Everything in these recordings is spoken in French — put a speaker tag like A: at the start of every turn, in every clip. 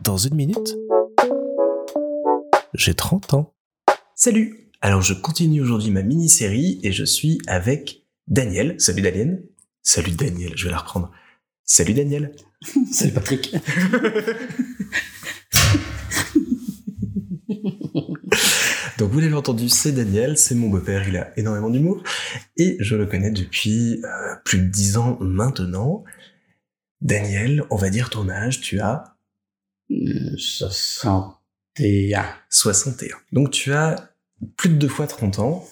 A: Dans une minute, j'ai 30 ans.
B: Salut Alors je continue aujourd'hui ma mini-série et je suis avec Daniel. Salut Daniel. Salut Daniel, je vais la reprendre. Salut Daniel.
C: Salut Patrick.
B: Donc vous l'avez entendu, c'est Daniel, c'est mon beau-père, il a énormément d'humour et je le connais depuis euh, plus de 10 ans maintenant. Daniel, on va dire ton âge, tu as
C: 61.
B: 61. Donc tu as plus de deux fois 30 ans.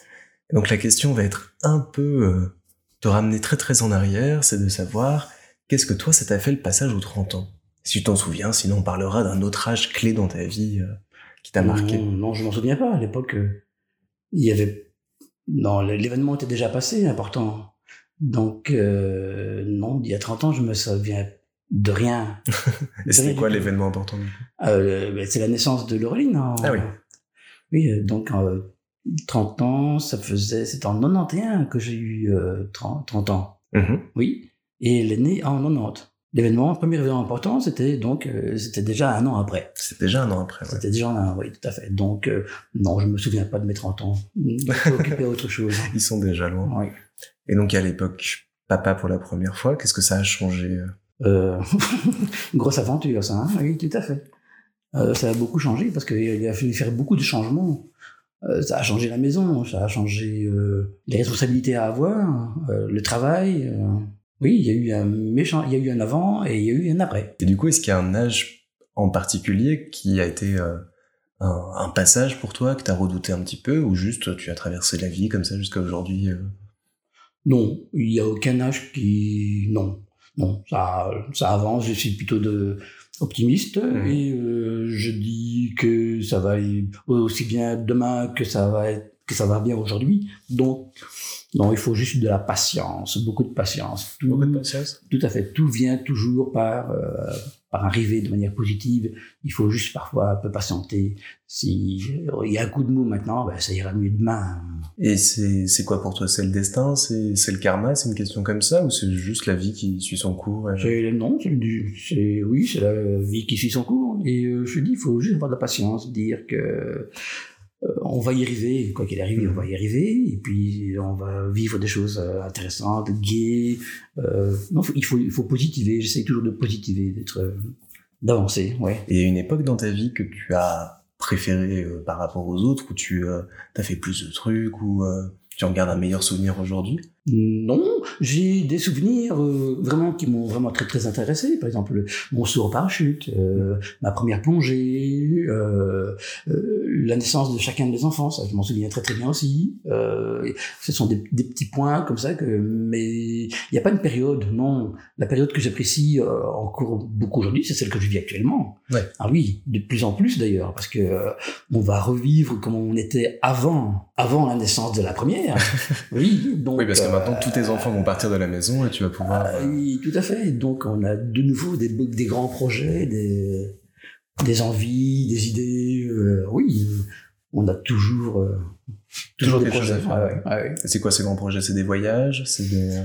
B: Donc la question va être un peu euh, te ramener très très en arrière, c'est de savoir qu'est-ce que toi ça t'a fait le passage aux 30 ans? Si tu t'en souviens, sinon on parlera d'un autre âge clé dans ta vie euh, qui t'a marqué.
C: Non, non, je m'en souviens pas. À l'époque, euh, il y avait. Non, l'événement était déjà passé, important. Donc, euh, non, il y a 30 ans, je me souviens de rien.
B: Et c'était quoi l'événement important
C: Euh, ben, C'est la naissance de Laureline. en-
B: Ah oui.
C: Oui, euh, donc euh, 30 ans, ça faisait. C'était en 91 que j'ai eu euh, 30, 30 ans.
B: Mhm.
C: Oui. Et elle est née en 90. L'événement, premier événement important, c'était donc, euh, c'était déjà un an après.
B: C'est déjà un an après. ouais.
C: C'était déjà un, oui, tout à fait. Donc, euh, non, je me souviens pas de mes 30 ans. Je suis occupé à autre chose.
B: Ils sont déjà loin.
C: Oui.
B: Et donc à l'époque, papa pour la première fois, qu'est-ce que ça a changé euh
C: Euh, grosse aventure, ça, hein oui, tout à fait. Ça a beaucoup changé parce qu'il a fallu faire beaucoup de changements. Ça a changé la maison, ça a changé les responsabilités à avoir, le travail. Oui, il y a eu un méchant, il y a eu un avant et il y a eu un après.
B: Et du coup, est-ce qu'il y a un âge en particulier qui a été euh, un, un passage pour toi que t'as redouté un petit peu ou juste tu as traversé la vie comme ça jusqu'à aujourd'hui euh?
C: Non, il n'y a aucun âge qui... Non, non, ça, ça avance, je suis plutôt de optimiste
B: Mhm.
C: et euh, je dis que ça va aussi bien demain que ça va être, que ça va bien aujourd'hui. Donc, non, il faut juste de la patience, beaucoup de patience. Tout,
B: Beaucoup de patience.
C: tout à fait, tout vient toujours par, euh, par arriver de manière positive. Il faut juste parfois un peu patienter. Si euh, il y a un coup de mou maintenant, ben, ça ira mieux demain.
B: Et c'est c'est quoi pour toi? C'est le destin? C'est c'est le karma? C'est une question comme ça? Ou c'est juste la vie qui suit son cours
C: non, c'est oui, c'est la vie qui suit son cours. Et euh, je dis, il faut juste avoir de la patience, dire que euh, on va y arriver, quoi qu'il arrive, on va y arriver. Et puis on va vivre des choses euh, intéressantes, gaies. Euh, non, faut- il faut il faut positiver. J'essaie toujours de positiver, d'être d'avancer. Ouais.
B: Et il y a une époque dans ta vie que tu as préférée par rapport aux autres où tu as fait plus de trucs ou tu en gardes un meilleur souvenir aujourd'hui?
C: Non, j'ai des souvenirs euh, vraiment qui m'ont vraiment très très intéressé. Par exemple, mon saut en parachute, euh, ma première plongée, euh, la naissance de chacun de mes enfants, ça je m'en souviens très très bien aussi. Euh, ce sont des, des petits points comme ça que, mais il n'y a pas une période. Non, la période que j'apprécie euh, encore beaucoup aujourd'hui, c'est celle que je vis actuellement.
B: Ouais.
C: Ah oui, de plus en plus d'ailleurs, parce que euh, on va revivre comme on était avant, avant la naissance de la première. oui, donc.
B: Oui, parce que
C: euh,
B: maintenant tous tes enfants vont partir de la maison et tu vas pouvoir.
C: ah,
B: euh,
C: oui, tout à fait. Donc, on a de nouveau des, des grands projets, des, des envies, des idées. euh, oui, on a toujours, euh,
B: Toujours
C: des
B: quelque chose
C: projets.
B: à faire.
C: Ouais, ouais.
B: C'est quoi ces grands projets C'est des voyages? C'est des. euh,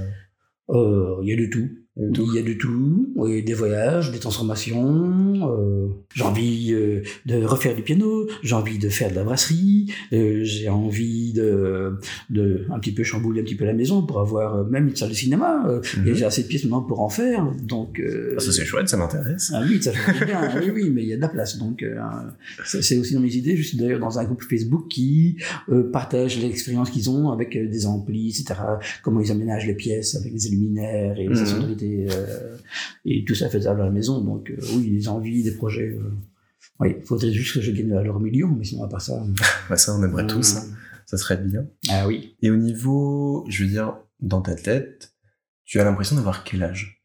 C: Euh, Il y a de tout.
B: Il y a tout
C: Il y a de tout. Oui, des voyages, des transformations. euh, j'ai envie euh, de refaire du piano. J'ai envie de faire de la brasserie. euh, j'ai envie de, de un petit peu chambouler un petit peu la maison pour avoir euh, même une salle de cinéma. euh,
B: Mhm.
C: Et j'ai assez de pièces maintenant pour en faire. Donc, euh,
B: Ah, ça c'est chouette, ça m'intéresse.
C: Ah oui, ça fait bien, oui, oui, mais il y a de la place. Donc, euh, c'est aussi dans mes idées. Je suis d'ailleurs dans un groupe Facebook qui euh, partage l'expérience qu'ils ont avec euh, des amplis, etc. Comment ils aménagent les pièces avec les luminaires et les
B: Mhm.
C: Euh, et tout ça faisable à la maison. Donc, euh, oui, des envies, des projets. euh, oui, il faudrait juste que je gagne leur million, mais sinon, à part ça.
B: Bah, ça, on aimerait tous. hein. Ça serait bien.
C: Ah oui.
B: Et au niveau, je veux dire, dans ta tête, tu as l'impression d'avoir quel âge?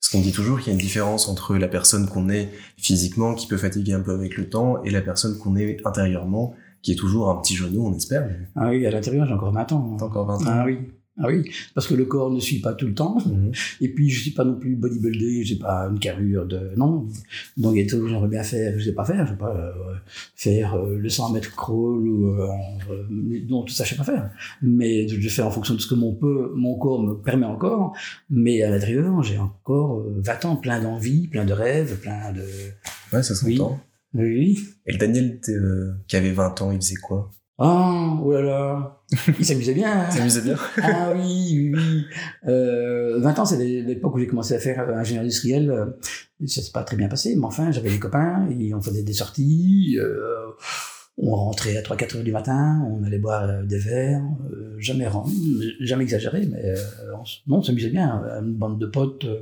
B: Parce qu'on dit toujours qu'il y a une différence entre la personne qu'on est physiquement, qui peut fatiguer un peu avec le temps, et la personne qu'on est intérieurement, qui est toujours un petit genou, on espère. mais
C: Ah oui, à l'intérieur, j'ai encore 20 ans.
B: T'as encore 20 ans.
C: Ah oui. Ah oui, parce que le corps ne suit pas tout le temps.
B: Mhm.
C: Et puis, je suis pas non plus bodybuildé, j'ai pas une carrure de... Non. Donc, il y a des que j'aimerais bien faire, je sais pas faire. Je sais pas euh, faire euh, le 100 mètres crawl ou... Euh, non, tout ça, je sais pas faire. Mais je fais en fonction de ce que mon, peu, mon corps me permet encore. Mais à l'intérieur, j'ai encore euh, 20 ans, plein d'envie, plein de rêves, plein de...
B: Ouais, ça
C: Oui.
B: s'entend.
C: Oui.
B: Et le Daniel qui avait 20 ans, il faisait quoi?
C: Ah, oh là là. Il s'amusait bien. hein.
B: Il s'amusait bien
C: Ah oui, oui, oui. Euh, 20 ans, c'est l'époque où j'ai commencé à faire euh, ingénieur industriel. Euh, Ça s'est pas très bien passé, mais enfin, j'avais des copains, et on faisait des sorties. euh, on rentrait à 3-4 heures du matin, on allait boire euh, des verres, euh, jamais, jamais exagéré, mais euh, on, on s'amusait bien. euh, Une bande de potes euh,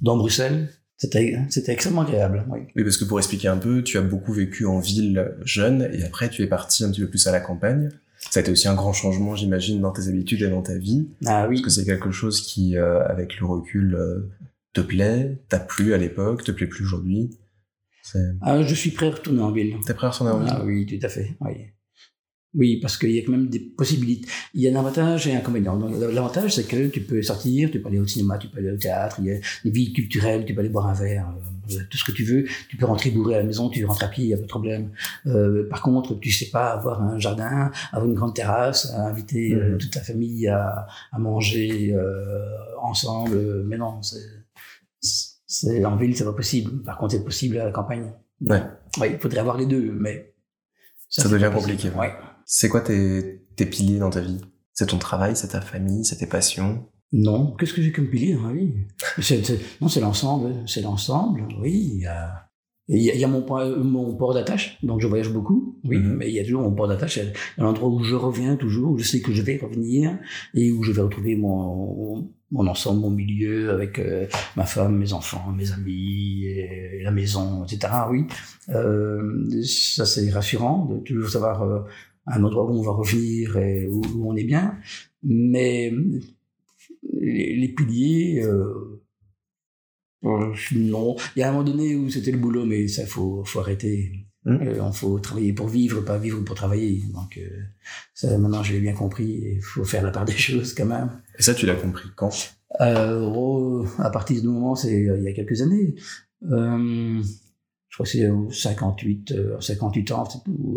C: dans Bruxelles. C'était extrêmement agréable. Oui.
B: Oui, parce que pour expliquer un peu, tu as beaucoup vécu en ville jeune et après tu es parti un petit peu plus à la campagne. Ça a été aussi un grand changement, j'imagine, dans tes habitudes et dans ta vie.
C: Ah oui.
B: Parce que c'est quelque chose qui, euh, avec le recul, euh, te plaît, t'a plu à l'époque, te plaît plus aujourd'hui.
C: Ah, je suis prêt à retourner en ville.
B: T'es prêt à retourner en ville?
C: Ah oui, tout à fait. Oui, oui parce qu'il y a quand même des possibilités. Il y a un avantage et un inconvénient. L'avantage, c'est que tu peux sortir, tu peux aller au cinéma, tu peux aller au théâtre, il y a des villes culturelles, tu peux aller boire un verre, euh, tout ce que tu veux. Tu peux rentrer bourré à la maison, tu rentres à pied, il n'y a pas de problème. Euh, par contre, tu sais pas avoir un jardin, avoir une grande terrasse, inviter euh,
B: Mhm.
C: toute ta famille à, à manger euh, ensemble. Mais non, c'est, en ville, c'est pas possible. Par contre, c'est possible à la campagne.
B: Ouais.
C: Oui, il faudrait avoir les deux, mais
B: Ça
C: c'est
B: devient compliqué.
C: Ouais.
B: C'est quoi tes, tes piliers dans ta vie? C'est ton travail, c'est ta famille, c'est tes passions?
C: Non, qu'est-ce que j'ai comme pilier dans ma vie? Non, c'est l'ensemble, c'est l'ensemble, oui. Il y a, il y mon, port d'attache, donc je voyage beaucoup, oui,
B: Mhm.
C: mais il y a toujours mon port d'attache, l'endroit où je reviens toujours, où je sais que je vais revenir et où je vais retrouver mon, mon ensemble, mon milieu avec euh, ma femme, mes enfants, mes amis, et la maison, etc. Oui, euh, ça c'est rassurant de toujours savoir euh, un endroit où on va revenir et où, où on est bien, mais les, les piliers, euh, euh, non. Il y a un moment donné où c'était le boulot, mais ça, faut, faut arrêter.
B: Mhm.
C: Euh, on faut travailler pour vivre, pas vivre pour travailler. Donc, euh, ça, maintenant, je l'ai bien compris. Il faut faire la part des choses quand même.
B: Et ça, tu l'as compris quand?
C: Euh, oh, à partir du moment, c'est il y a quelques années. Je crois que c'est au 58, euh, 58 ans,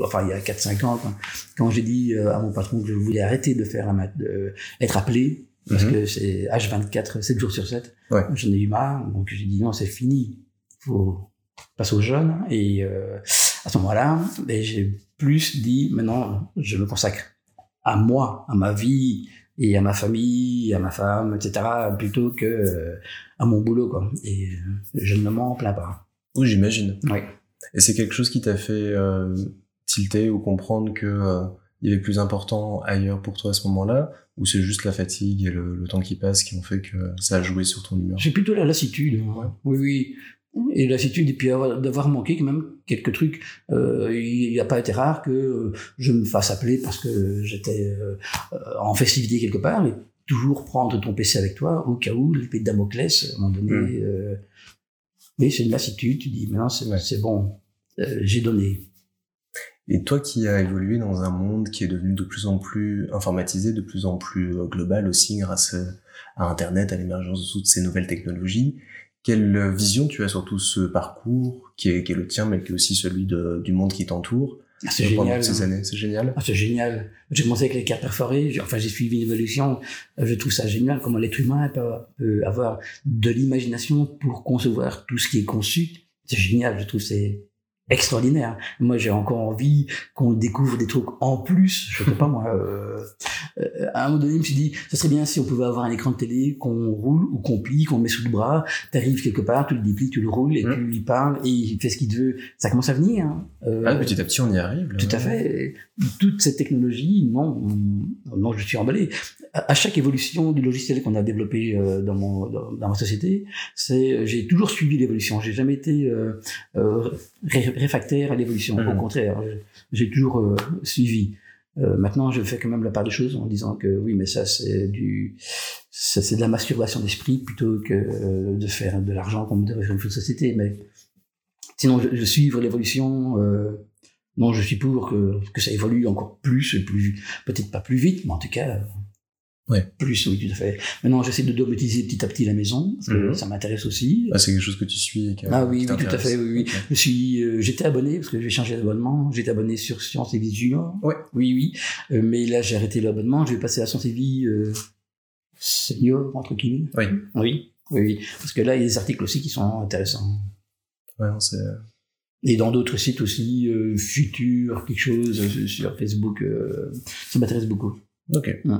C: enfin il y a 4-5 ans, quand, quand j'ai dit euh, à mon patron que je voulais arrêter de faire un de, être appelé, parce
B: Mhm.
C: que c'est H24, 7 jours sur 7.
B: Ouais.
C: J'en ai eu marre, donc j'ai dit non, c'est fini. faut passer aux jeunes. Et euh, à ce moment-là, ben, j'ai plus dit maintenant, je me consacre à moi, à ma vie et à ma famille, à ma femme, etc., plutôt que euh, à mon boulot, quoi. Et euh, je ne m'en plains pas.
B: Oui, j'imagine.
C: Oui.
B: Et c'est quelque chose qui t'a fait euh, tilter ou comprendre que euh, il avait plus important ailleurs pour toi à ce moment-là Ou c'est juste la fatigue et le, le temps qui passe qui ont fait que ça a joué sur ton humeur?
C: J'ai plutôt la lassitude. hein. Oui, oui. Et la lassitude, et puis avoir- d'avoir manqué quand même quelques trucs. Euh, il n'a pas été rare que euh, je me fasse appeler parce que j'étais en festivité quelque part, et toujours prendre ton PC avec toi au cas où l'épée de Damoclès, à un moment donné.
B: Mm.
C: euh, mais c'est une lassitude, tu dis, maintenant c'est
B: Ouais.
C: bon, euh, j'ai donné.
B: Et toi qui as évolué dans un monde qui est devenu de plus en plus informatisé, de plus en plus euh, global aussi grâce euh, à Internet, à l'émergence de toutes ces nouvelles technologies, quelle vision tu as sur tout ce parcours qui est, qui est le tien, mais qui est aussi celui de- du monde qui t'entoure?
C: Ah, c'est génial.
B: ces
C: hein.
B: années C'est génial
C: Ah, c'est génial. J'ai commencé avec les cartes perforées. Enfin, j'ai suivi une évolution. Je trouve ça génial comment l'être humain peut, peut avoir de l'imagination pour concevoir tout ce qui est conçu. C'est génial. Je trouve c'est extraordinaire. Moi, j'ai encore envie qu'on découvre des trucs en plus. Je sais pas moi. euh, euh, à un moment donné, je me suis dit, ça serait bien si on pouvait avoir un écran de télé qu'on roule ou qu'on plie, qu'on met sous le bras. T'arrives quelque part, tu le déplies, tu le roules et
B: Mm.
C: tu lui parles et il fait ce qu'il te veut. Ça commence à venir. hein. Euh,
B: Ah, petit à petit, on y arrive. là.
C: tout à fait. Toute cette technologie, non, on- non, je suis emballé. À à chaque évolution du logiciel qu'on a développé euh, dans, mon, dans, dans ma société, c'est, j'ai toujours suivi l'évolution. J'ai jamais été euh, euh, ré- réfractaire à l'évolution. Au contraire, j'ai- j'ai toujours euh, suivi. Euh, maintenant, je fais quand même la part des choses en disant que oui, mais ça, c'est du, ça, c'est de la masturbation d'esprit plutôt que euh, de faire de l'argent comme de faire une société. Mais sinon, je, je suivre l'évolution. Euh, non, je suis pour que, que ça évolue encore plus, et plus peut-être pas plus vite, mais en tout cas, euh,
B: Ouais.
C: Plus, oui, tout à fait. Maintenant, j'essaie de domotiser petit à petit la maison, parce que
B: Mhm.
C: ça m'intéresse aussi.
B: Ah, c'est quelque chose que tu suis et que-
C: Ah oui, oui, tout à fait, oui, oui.
B: Ok.
C: Je suis, euh, j'étais abonné parce que j'ai changé d'abonnement. J'étais abonné sur Science et Vie Junior.
B: Ouais.
C: Oui, oui. Euh, mais là, j'ai arrêté l'abonnement. Je vais passer à Science et Vie euh, Senior entre guillemets.
B: Oui.
C: Oui, oui, oui. Parce que là, il y a des articles aussi qui sont intéressants.
B: Ouais, c'est...
C: Et dans d'autres sites aussi, Futur, quelque chose sur Facebook. ça m'intéresse beaucoup.
B: Ok.
C: Ouais.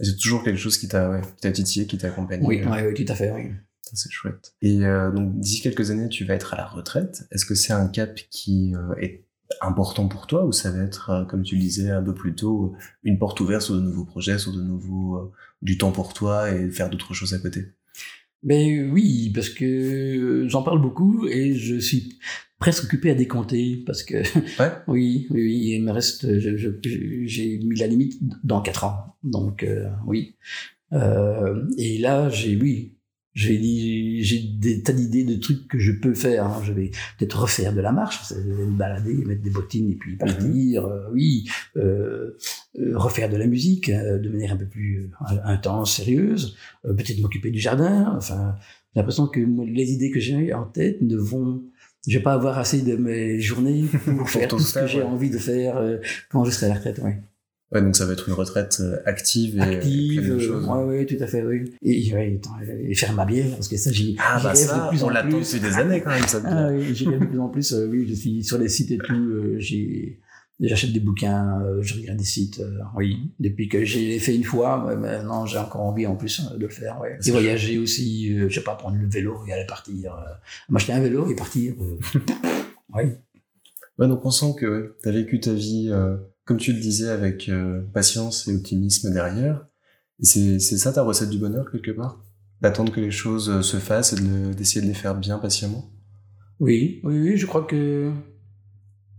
B: C'est toujours quelque chose qui t'a, ouais, qui t'a titillé, qui t'a accompagné.
C: Oui,
B: euh,
C: ouais, oui, tout à fait. Oui.
B: C'est chouette. Et euh, donc, d'ici quelques années, tu vas être à la retraite. Est-ce que c'est un cap qui euh, est important pour toi ou ça va être, euh, comme tu le disais un peu plus tôt, une porte ouverte sur de nouveaux projets, sur de nouveaux... euh, du temps pour toi et faire d'autres choses à côté?
C: Ben oui, parce que j'en parle beaucoup et je suis presque occupé à décompter parce que
B: Ouais.
C: oui, oui, oui, il me reste, j'ai mis la limite dans quatre ans, donc euh, oui. Euh, et là, j'ai oui, j'ai dit, j'ai des tas d'idées de trucs que je peux faire. hein. Je vais peut-être refaire de la marche, me balader, mettre des bottines et puis partir. euh, oui, euh, euh, refaire de la musique euh, de manière un peu plus intense, sérieuse. Euh, peut-être m'occuper du jardin. Enfin, j'ai l'impression que les idées que j'ai en tête ne vont. Je vais pas avoir assez de mes journées pour faire
B: tout
C: ce que j'ai envie de faire euh, quand je serai à la retraite. Ouais.
B: Ouais, donc ça va être une retraite euh, active et
C: Active, euh,
B: choses.
C: ouais, ouais, tout à fait, oui. Et, ouais, attends, et faire ma bière, parce que ça, j'y
B: Ah bah
C: rêve
B: ça,
C: de plus
B: on
C: en
B: l'attend
C: plus.
B: depuis des années quand même, ça.
C: Ah oui, j'y rêve de plus en plus. euh, oui, je suis sur les sites et tout. euh, j'ai J'achète des bouquins, euh, je regarde des sites, euh, oui. Depuis que j'ai fait une fois, maintenant j'ai encore envie en plus euh, de le faire. Ouais. Et voyager aussi, je sais pas, prendre le vélo et aller partir. m'acheter un vélo et partir. oui.
B: Ouais, donc on sent que tu as vécu ta vie, euh, comme tu le disais, avec euh, patience et optimisme derrière. Et c'est c'est ça ta recette du bonheur, quelque part? D'attendre que les choses se fassent et de d'essayer de les faire bien patiemment?
C: Oui, oui, oui, je crois que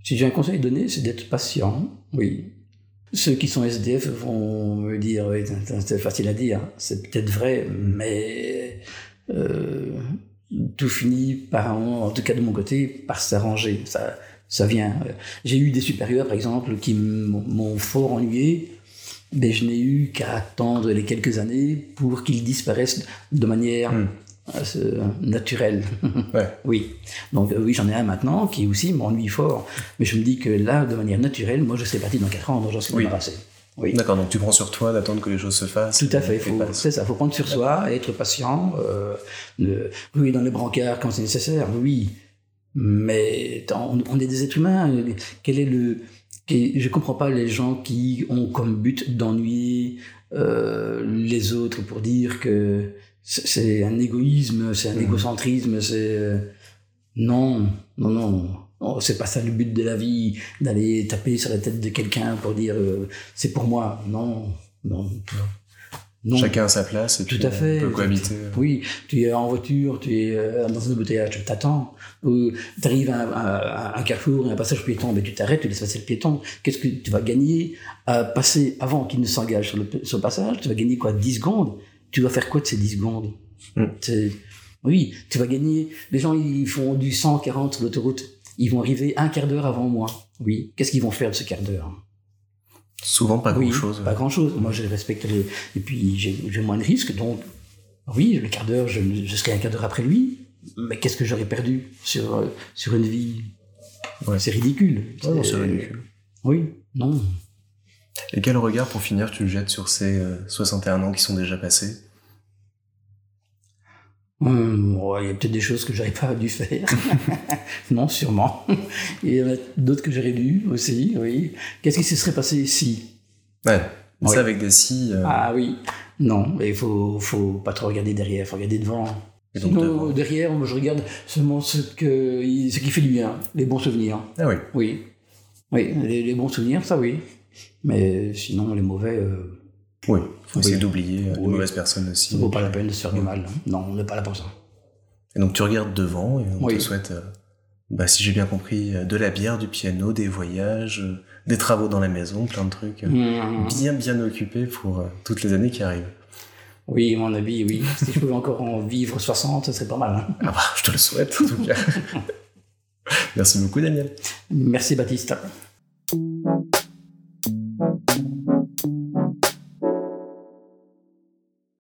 C: si j'ai un conseil à donner, c'est d'être patient. Oui. Ceux qui sont SDF vont me dire, oui, c'est- facile à dire, c'est peut-être vrai, mais euh, tout finit par, en tout cas de mon côté, par s'arranger. Ça, ça vient. J'ai eu des supérieurs, par exemple, qui m'ont m'ont fort ennuyé, mais je n'ai eu qu'à attendre les quelques années pour qu'ils disparaissent de manière
B: Hmm.
C: Euh, naturelle.
B: Ouais.
C: Oui. Donc euh, oui, j'en ai un maintenant qui aussi m'ennuie fort. Mais je me dis que là, de manière naturelle, moi je serai parti dans 4 ans, donc j'en suis
B: Oui.
C: débarrassé. Oui.
B: D'accord, donc tu prends sur toi d'attendre que les choses se fassent.
C: Tout à fait,
B: passent.
C: c'est ça, faut prendre sur soi, être patient, euh, ne- oui, dans les brancards quand c'est nécessaire, oui, mais on, on est des êtres humains, euh, quel est le... je comprends pas les gens qui ont comme but d'ennuyer euh, les autres pour dire que c'est un égoïsme, c'est un
B: Mhm.
C: égocentrisme, c'est... euh, non, non, non. Oh, c'est pas ça le but de la vie, d'aller taper sur la tête de quelqu'un pour dire euh, c'est pour moi. Non, non. non.
B: Chacun a sa place et
C: Tout
B: puis
C: à fait.
B: on peut cohabiter.
C: Oui, tu es en voiture, tu es euh, dans un embouteillage, tu t'attends. Tu arrives à, à- à un carrefour, à un passage piéton, mais tu t'arrêtes, tu laisses passer le piéton. Qu'est-ce que tu vas gagner à passer avant qu'il ne s'engage sur le, sur le passage? Tu vas gagner quoi? 10 secondes? Tu vas faire quoi de ces 10 secondes
B: Mm.
C: Oui, tu vas gagner. Les gens, ils font du 140 sur l'autoroute. Ils vont arriver un quart d'heure avant moi. Oui. Qu'est-ce qu'ils vont faire de ce quart d'heure?
B: Souvent pas
C: oui,
B: grand-chose.
C: Pas grand chose. Moi, je respecte les. Et puis, j'ai moins de risques. Donc, oui, le quart d'heure, je, je serai un quart d'heure après lui. Mais qu'est-ce que j'aurais perdu sur, euh, sur une vie?
B: Ouais.
C: C'est ridicule.
B: Ouais, c'est ridicule.
C: Oui, non.
B: Et quel regard pour finir tu jettes sur ces euh, 61 ans qui sont déjà passés?
C: Hum, ouais, Il y a peut-être des choses que j'aurais pas dû faire. non, sûrement. Et il y en a d'autres que j'aurais dû aussi, oui. Qu'est-ce qui se serait passé si?
B: Ouais, mais
C: Oui.
B: ça avec des si. euh,
C: Ah oui. Non, mais il faut, faut pas trop regarder derrière, il faut regarder devant.
B: et donc
C: Sinon,
B: devant.
C: derrière, moi, je regarde seulement ce, que, ce qui fait du bien, les bons souvenirs.
B: Ah oui.
C: Oui. Oui, les, les bons souvenirs, ça oui. Mais sinon, les mauvais, euh,
B: Oui, faut essayer d'oublier les
C: Oui.
B: mauvaises personnes aussi.
C: ça vaut pas la peine de se faire du mal. hein. Non, on n'est pas là pour ça.
B: Et donc tu regardes devant et on
C: Oui.
B: te souhaite, euh, bah, si j'ai bien compris, euh, de la bière, du piano, des voyages, euh, des travaux dans la maison, plein de trucs
C: Mmh.
B: bien bien occupés pour toutes les années qui arrivent.
C: Oui, à mon avis, oui. si je pouvais encore en vivre 60, ce serait pas mal. hein.
B: Ah bah, je te le souhaite en tout cas. Merci beaucoup Daniel.
C: Merci Baptiste. Thank you.